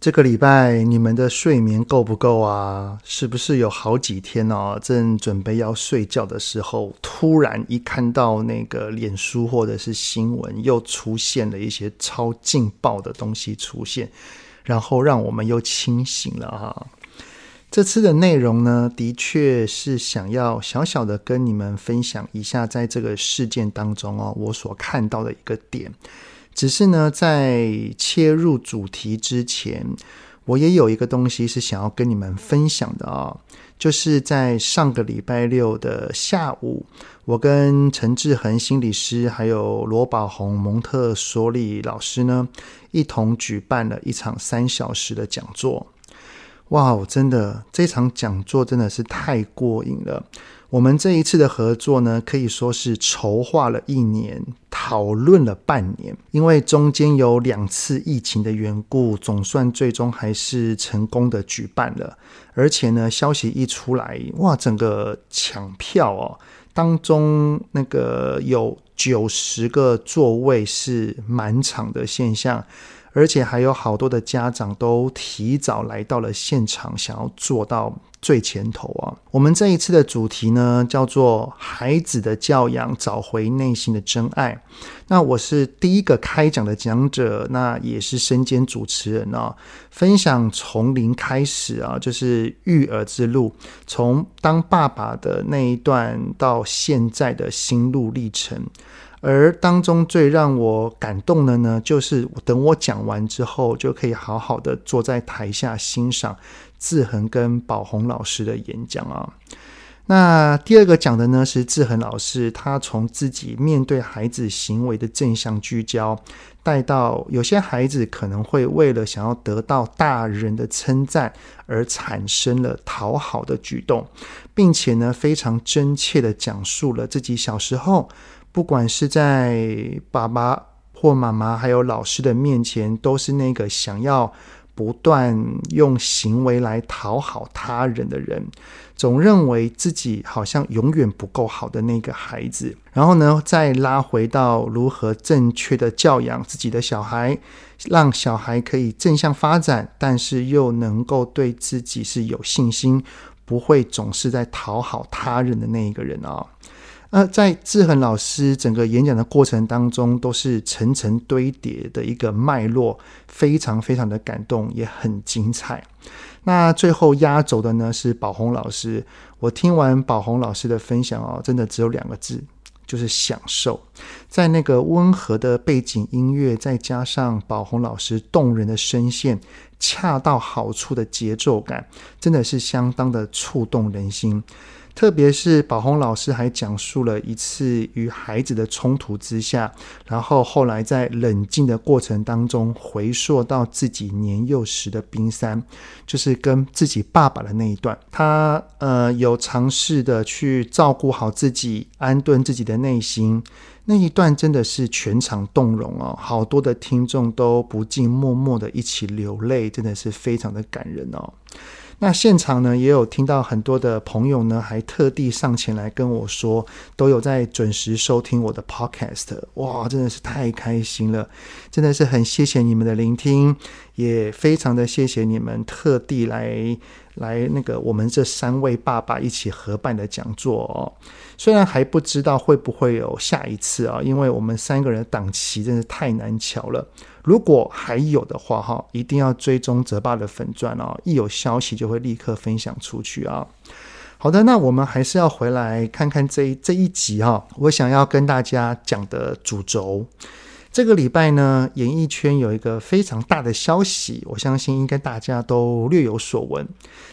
这个礼拜你们的睡眠够不够啊？是不是有好几天哦，正准备要睡觉的时候，突然一看到那个脸书或者是新闻，又出现了一些超劲爆的东西出现，然后让我们又清醒了啊！这次的内容呢，的确是想要小小的跟你们分享一下，在这个事件当中哦，我所看到的一个点。只是呢，在切入主题之前，我也有一个东西是想要跟你们分享的啊、就是在上个礼拜六的下午，我跟陈志恒心理师还有罗宝红蒙特梭利老师呢，一同举办了一场三小时的讲座。哇，真的，这场讲座真的是太过瘾了。我们这一次的合作呢，可以说是筹划了一年，讨论了半年，因为中间有两次疫情的缘故，总算最终还是成功的举办了。而且呢，消息一出来，哇，整个抢票哦，当中那个有九十个座位是满场的现象。而且还有好多的家长都提早来到了现场，想要坐到最前头啊！我们这一次的主题呢，叫做“孩子的教养，找回内心的真爱”。那我是第一个开讲的讲者，那也是身兼主持人啊，分享从零开始啊，就是育儿之路，从当爸爸的那一段到现在的心路历程。而当中最让我感动的呢，就是等我讲完之后，就可以好好的坐在台下欣赏志恒跟宝红老师的演讲啊。那第二个讲的呢，是志恒老师，他从自己面对孩子行为的正向聚焦，带到有些孩子可能会为了想要得到大人的称赞而产生了讨好的举动，并且呢，非常真切的讲述了自己小时候。不管是在爸爸或妈妈，还有老师的面前，都是那个想要不断用行为来讨好他人的人，总认为自己好像永远不够好的那个孩子。然后呢，再拉回到如何正确的教养自己的小孩，让小孩可以正向发展，但是又能够对自己是有信心，不会总是在讨好他人的那一个人啊。那在志恒老师整个演讲的过程当中，都是层层堆叠的一个脉络，非常非常的感动，也很精彩。那最后压轴的呢是宝红老师，我听完宝红老师的分享哦，真的只有两个字，就是享受。在那个温和的背景音乐，再加上宝红老师动人的声线，恰到好处的节奏感，真的是相当的触动人心。特别是宝红老师还讲述了一次与孩子的冲突之下，然后后来在冷静的过程当中，回溯到自己年幼时的冰山，就是跟自己爸爸的那一段。他呃有尝试的去照顾好自己，安顿自己的内心，那一段真的是全场动容哦，好多的听众都不禁默默的一起流泪，真的是非常的感人哦。那现场呢，也有听到很多的朋友呢，还特地上前来跟我说，都有在准时收听我的 podcast，哇，真的是太开心了，真的是很谢谢你们的聆听，也非常的谢谢你们特地来来那个我们这三位爸爸一起合办的讲座哦。虽然还不知道会不会有下一次啊，因为我们三个人的档期真是太难乔了。如果还有的话，哈，一定要追踪泽爸的粉钻哦，一有消息就会立刻分享出去啊。好的，那我们还是要回来看看这这一集哈，我想要跟大家讲的主轴。这个礼拜呢，演艺圈有一个非常大的消息，我相信应该大家都略有所闻，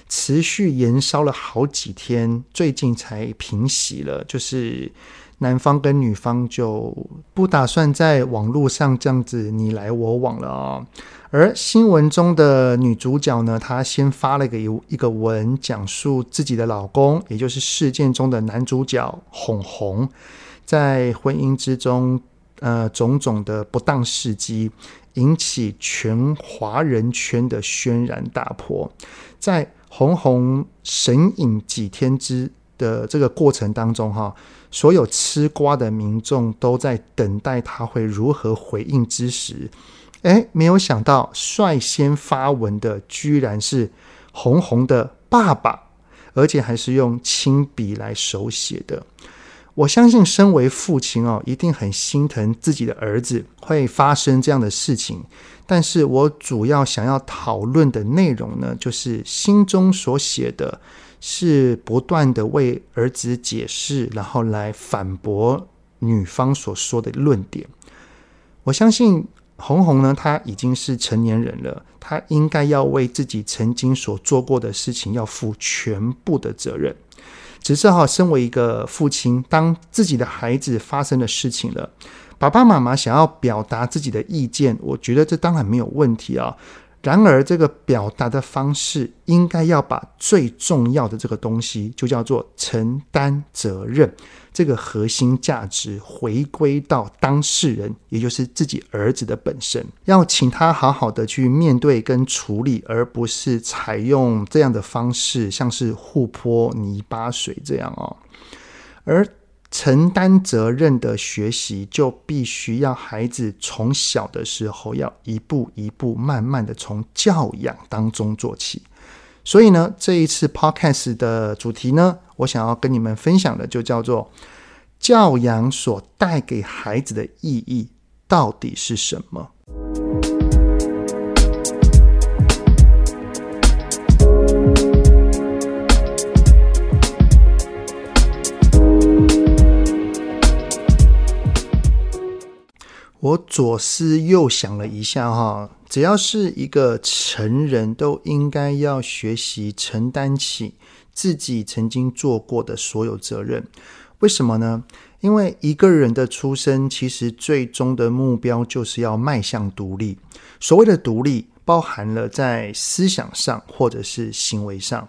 持续延烧了好几天，最近才平息了，就是。男方跟女方就不打算在网络上这样子你来我往了啊。而新闻中的女主角呢，她先发了一个一个文，讲述自己的老公，也就是事件中的男主角哄哄，在婚姻之中，呃，种种的不当事迹，引起全华人圈的轩然大波。在红红神隐几天之的这个过程当中，哈，所有吃瓜的民众都在等待他会如何回应之时。哎，没有想到率先发文的居然是红红的爸爸，而且还是用亲笔来手写的。我相信，身为父亲哦，一定很心疼自己的儿子会发生这样的事情。但是我主要想要讨论的内容呢，就是心中所写的，是不断的为儿子解释，然后来反驳女方所说的论点。我相信。红红呢，他已经是成年人了，他应该要为自己曾经所做过的事情要负全部的责任。只是哈，身为一个父亲，当自己的孩子发生的事情了，爸爸妈妈想要表达自己的意见，我觉得这当然没有问题啊。然而，这个表达的方式应该要把最重要的这个东西，就叫做承担责任，这个核心价值回归到当事人，也就是自己儿子的本身，要请他好好的去面对跟处理，而不是采用这样的方式，像是互泼泥巴水这样哦，而。承担责任的学习，就必须要孩子从小的时候要一步一步、慢慢的从教养当中做起。所以呢，这一次 Podcast 的主题呢，我想要跟你们分享的就叫做教养所带给孩子的意义到底是什么？我左思右想了一下，哈，只要是一个成人，都应该要学习承担起自己曾经做过的所有责任。为什么呢？因为一个人的出生，其实最终的目标就是要迈向独立。所谓的独立，包含了在思想上或者是行为上。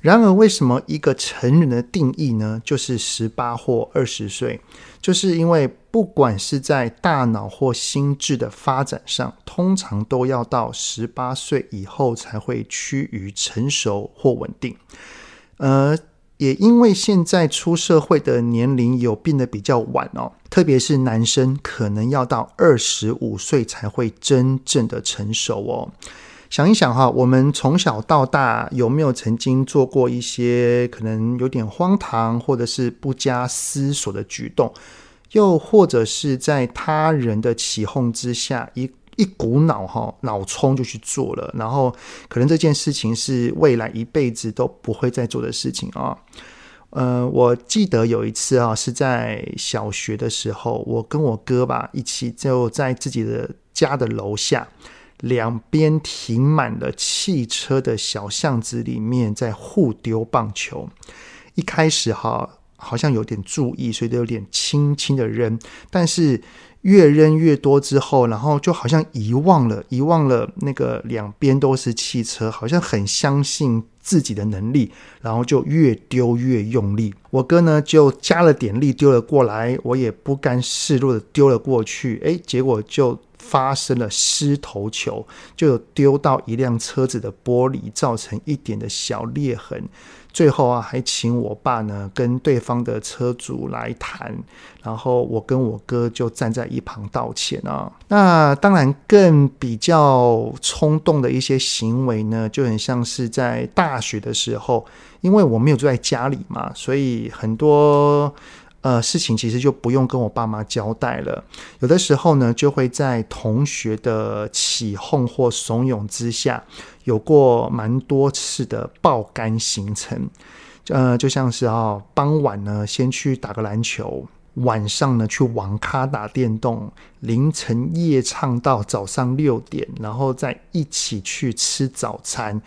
然而，为什么一个成人的定义呢？就是十八或二十岁，就是因为不管是在大脑或心智的发展上，通常都要到十八岁以后才会趋于成熟或稳定。呃，也因为现在出社会的年龄有变得比较晚哦，特别是男生可能要到二十五岁才会真正的成熟哦。想一想哈，我们从小到大有没有曾经做过一些可能有点荒唐或者是不加思索的举动，又或者是在他人的起哄之下，一一股脑哈脑冲就去做了，然后可能这件事情是未来一辈子都不会再做的事情啊。呃，我记得有一次啊，是在小学的时候，我跟我哥吧一起就在自己的家的楼下。两边停满了汽车的小巷子里面，在互丢棒球。一开始哈，好像有点注意，所以都有点轻轻的扔。但是越扔越多之后，然后就好像遗忘了，遗忘了那个两边都是汽车，好像很相信自己的能力，然后就越丢越用力。我哥呢就加了点力丢了过来，我也不甘示弱的丢了过去。诶，结果就。发生了失头球，就丢到一辆车子的玻璃，造成一点的小裂痕。最后啊，还请我爸呢跟对方的车主来谈，然后我跟我哥就站在一旁道歉啊。那当然，更比较冲动的一些行为呢，就很像是在大学的时候，因为我没有住在家里嘛，所以很多。呃，事情其实就不用跟我爸妈交代了。有的时候呢，就会在同学的起哄或怂恿之下，有过蛮多次的爆肝行程。呃，就像是啊、哦，傍晚呢，先去打个篮球，晚上呢去网咖打电动，凌晨夜唱到早上六点，然后再一起去吃早餐，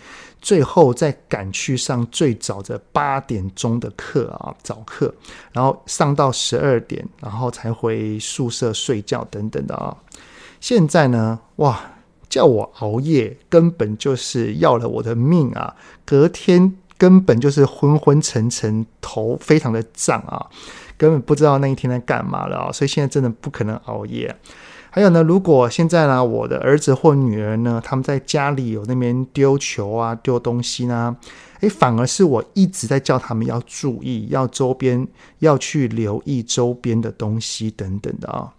最后再赶去上最早的八点钟的课啊，早课，然后上到十二点，然后才回宿舍睡觉等等的啊。现在呢，哇，叫我熬夜根本就是要了我的命啊！隔天根本就是昏昏沉沉，头非常的胀啊。根本不知道那一天在干嘛了啊！所以现在真的不可能熬夜。还有呢，如果现在呢，我的儿子或女儿呢，他们在家里有那边丢球啊、丢东西呢，诶，反而是我一直在叫他们要注意，要周边要去留意周边的东西等等的啊。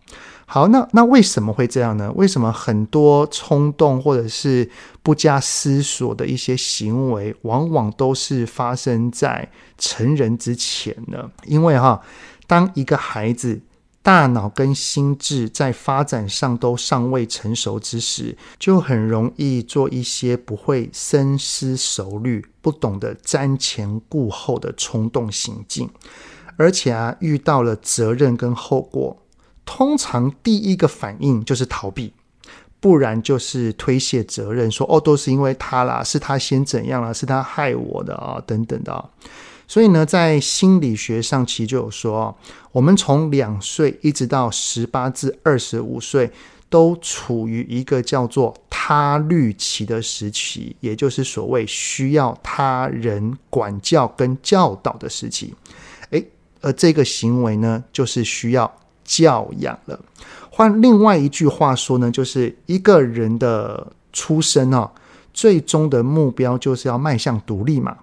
好，那那为什么会这样呢？为什么很多冲动或者是不加思索的一些行为，往往都是发生在成人之前呢？因为哈，当一个孩子大脑跟心智在发展上都尚未成熟之时，就很容易做一些不会深思熟虑、不懂得瞻前顾后的冲动行径，而且啊，遇到了责任跟后果。通常第一个反应就是逃避，不然就是推卸责任，说哦，都是因为他啦，是他先怎样了，是他害我的啊，等等的啊。所以呢，在心理学上其实就有说，我们从两岁一直到十八至二十五岁，都处于一个叫做他律期的时期，也就是所谓需要他人管教跟教导的时期。诶，而这个行为呢，就是需要。教养了。换另外一句话说呢，就是一个人的出生啊，最终的目标就是要迈向独立嘛。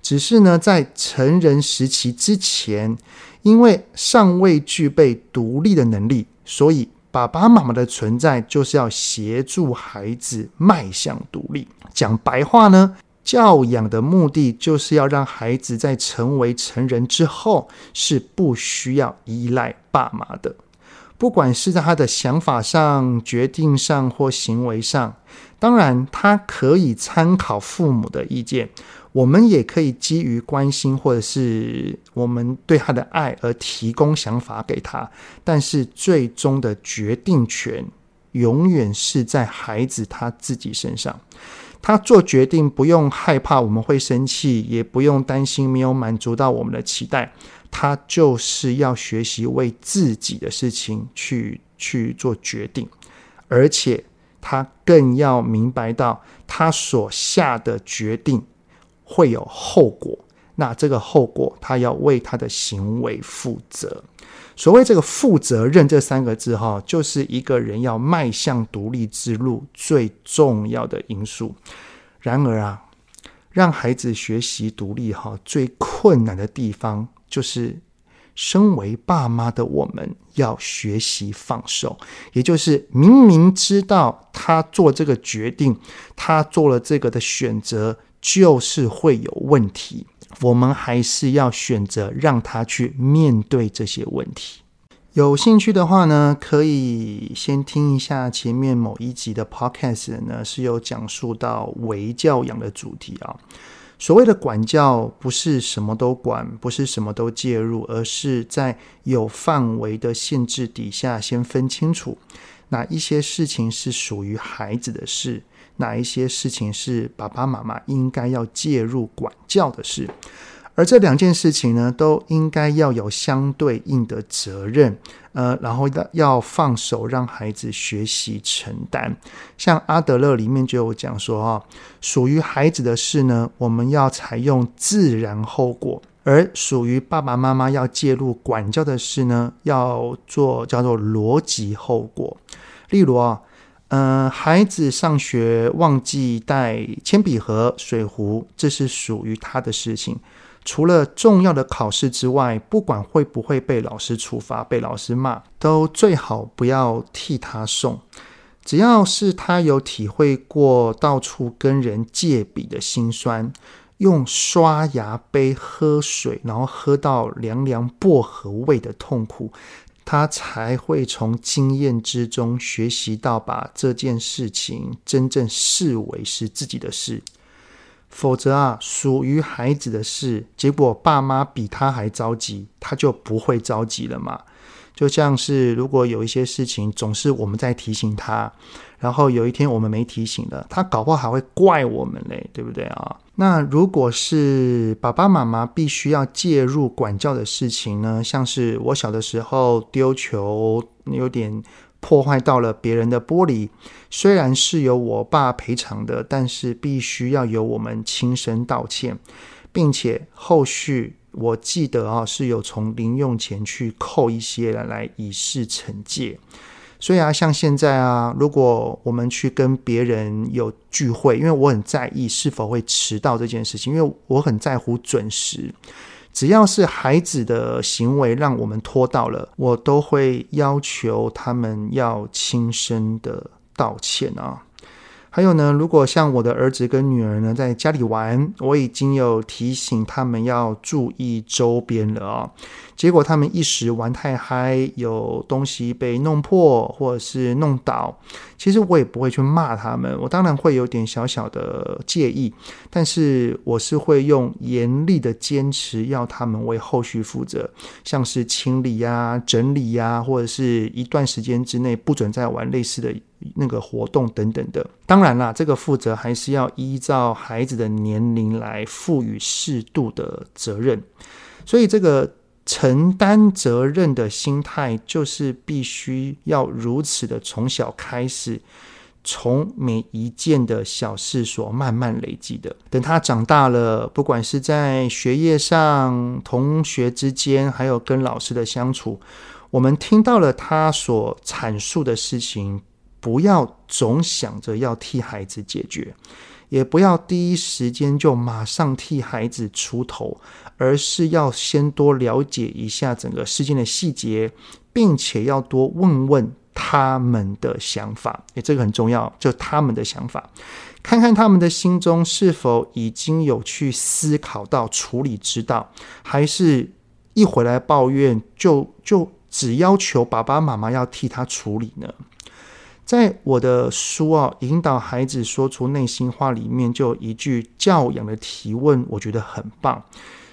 只是呢，在成人时期之前，因为尚未具备独立的能力，所以爸爸妈妈的存在就是要协助孩子迈向独立。讲白话呢，教养的目的就是要让孩子在成为成人之后，是不需要依赖爸妈的，不管是在他的想法上、决定上或行为上，当然他可以参考父母的意见，我们也可以基于关心或者是我们对他的爱而提供想法给他，但是最终的决定权永远是在孩子他自己身上。他做决定不用害怕我们会生气，也不用担心没有满足到我们的期待。他就是要学习为自己的事情去去做决定，而且他更要明白到他所下的决定会有后果。那这个后果，他要为他的行为负责。所谓这个负责任这三个字，哈，就是一个人要迈向独立之路最重要的因素。然而啊，让孩子学习独立，哈，最困难的地方就是，身为爸妈的我们要学习放手，也就是明明知道他做这个决定，他做了这个的选择，就是会有问题。我们还是要选择让他去面对这些问题。有兴趣的话呢，可以先听一下前面某一集的 podcast 呢，是有讲述到微教养的主题啊。所谓的管教，不是什么都管，不是什么都介入，而是在有范围的限制底下，先分清楚哪一些事情是属于孩子的事。哪一些事情是爸爸妈妈应该要介入管教的事，而这两件事情呢，都应该要有相对应的责任，呃，然后要要放手让孩子学习承担。像阿德勒里面就有讲说啊，属于孩子的事呢，我们要采用自然后果；而属于爸爸妈妈要介入管教的事呢，要做叫做逻辑后果。例如啊。嗯、孩子上学忘记带铅笔盒、水壶，这是属于他的事情。除了重要的考试之外，不管会不会被老师处罚、被老师骂，都最好不要替他送。只要是他有体会过到处跟人借笔的辛酸，用刷牙杯喝水，然后喝到凉凉薄荷味的痛苦。他才会从经验之中学习到，把这件事情真正视为是自己的事。否则啊，属于孩子的事，结果爸妈比他还着急，他就不会着急了嘛。就像是如果有一些事情总是我们在提醒他，然后有一天我们没提醒了，他搞不好还会怪我们嘞，对不对啊？那如果是爸爸妈妈必须要介入管教的事情呢？像是我小的时候丢球有点破坏到了别人的玻璃，虽然是由我爸赔偿的，但是必须要由我们亲身道歉，并且后续。我记得啊，是有从零用钱去扣一些来来以示惩戒。所以啊，像现在啊，如果我们去跟别人有聚会，因为我很在意是否会迟到这件事情，因为我很在乎准时。只要是孩子的行为让我们拖到了，我都会要求他们要亲身的道歉啊。还有呢，如果像我的儿子跟女儿呢，在家里玩，我已经有提醒他们要注意周边了啊。结果他们一时玩太嗨，有东西被弄破或者是弄倒，其实我也不会去骂他们，我当然会有点小小的介意，但是我是会用严厉的坚持要他们为后续负责，像是清理呀、整理呀，或者是一段时间之内不准再玩类似的那个活动等等的。当然啦，这个负责还是要依照孩子的年龄来赋予适度的责任，所以这个。承担责任的心态，就是必须要如此的从小开始，从每一件的小事所慢慢累积的。等他长大了，不管是在学业上、同学之间，还有跟老师的相处，我们听到了他所阐述的事情，不要总想着要替孩子解决。也不要第一时间就马上替孩子出头，而是要先多了解一下整个事件的细节，并且要多问问他们的想法。诶，这个很重要，就他们的想法，看看他们的心中是否已经有去思考到处理之道，还是一回来抱怨就就只要求爸爸妈妈要替他处理呢？在我的书啊，引导孩子说出内心话里面，就有一句教养的提问，我觉得很棒。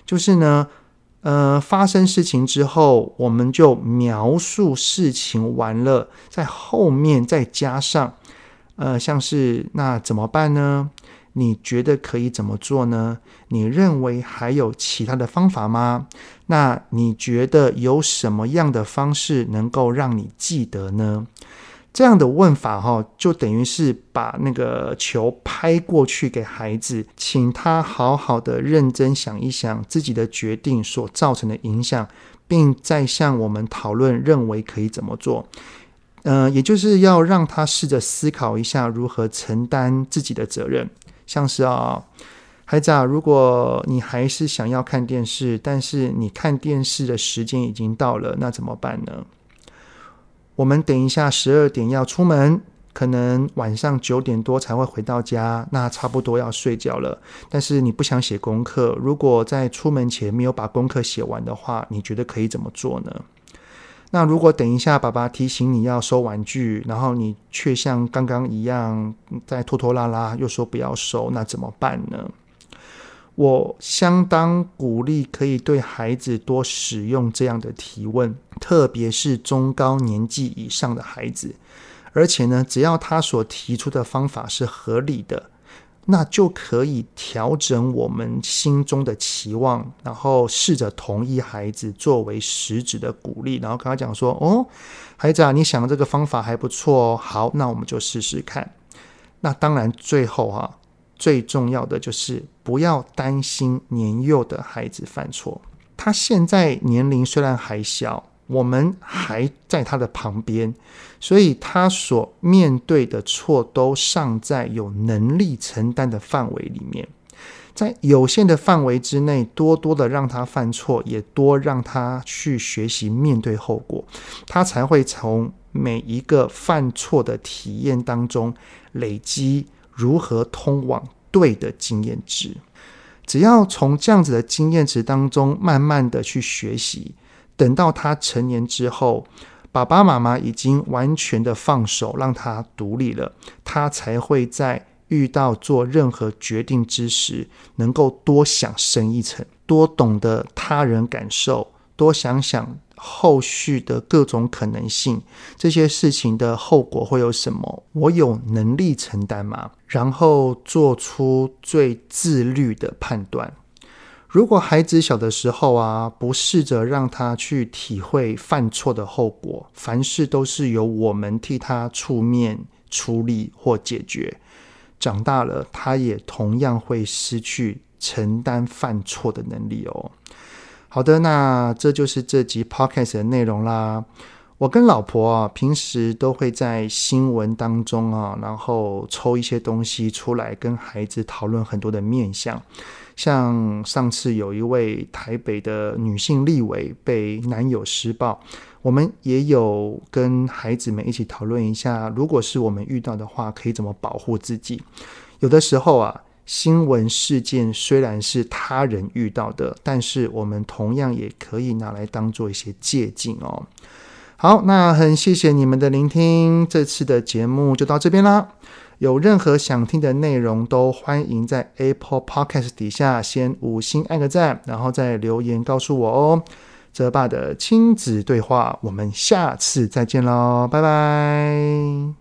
就是呢，呃，发生事情之后，我们就描述事情完了，在后面再加上，呃，像是那怎么办呢？你觉得可以怎么做呢？你认为还有其他的方法吗？那你觉得有什么样的方式能够让你记得呢？这样的问法哈，就等于是把那个球拍过去给孩子，请他好好的认真想一想自己的决定所造成的影响，并再向我们讨论认为可以怎么做。呃，也就是要让他试着思考一下如何承担自己的责任。像是啊，孩子啊，如果你还是想要看电视，但是你看电视的时间已经到了，那怎么办呢？我们等一下十二点要出门，可能晚上九点多才会回到家，那差不多要睡觉了。但是你不想写功课，如果在出门前没有把功课写完的话，你觉得可以怎么做呢？那如果等一下爸爸提醒你要收玩具，然后你却像刚刚一样在拖拖拉拉，又说不要收，那怎么办呢？我相当鼓励可以对孩子多使用这样的提问，特别是中高年纪以上的孩子。而且呢，只要他所提出的方法是合理的，那就可以调整我们心中的期望，然后试着同意孩子作为实质的鼓励，然后跟他讲说：“哦，孩子啊，你想的这个方法还不错哦，好，那我们就试试看。”那当然，最后哈。最重要的就是不要担心年幼的孩子犯错。他现在年龄虽然还小，我们还在他的旁边，所以他所面对的错都尚在有能力承担的范围里面。在有限的范围之内，多多的让他犯错，也多让他去学习面对后果，他才会从每一个犯错的体验当中累积。如何通往对的经验值？只要从这样子的经验值当中慢慢的去学习，等到他成年之后，爸爸妈妈已经完全的放手，让他独立了，他才会在遇到做任何决定之时，能够多想深一层，多懂得他人感受，多想想后续的各种可能性，这些事情的后果会有什么？我有能力承担吗？然后做出最自律的判断。如果孩子小的时候啊，不试着让他去体会犯错的后果，凡事都是由我们替他出面处理或解决，长大了他也同样会失去承担犯错的能力哦。好的，那这就是这集 podcast 的内容啦。我跟老婆啊，平时都会在新闻当中啊，然后抽一些东西出来，跟孩子讨论很多的面相。像上次有一位台北的女性立委被男友施暴，我们也有跟孩子们一起讨论一下，如果是我们遇到的话，可以怎么保护自己。有的时候啊。新闻事件虽然是他人遇到的，但是我们同样也可以拿来当做一些借鉴哦。好，那很谢谢你们的聆听，这次的节目就到这边啦。有任何想听的内容，都欢迎在 Apple Podcast 底下先五星按个赞，然后再留言告诉我哦。泽爸的亲子对话，我们下次再见喽，拜拜。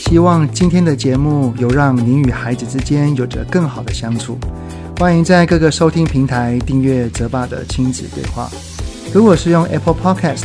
希望今天的节目有让您与孩子之间有着更好的相处。欢迎在各个收听平台订阅泽爸的亲子对话。如果是用 Apple Podcast，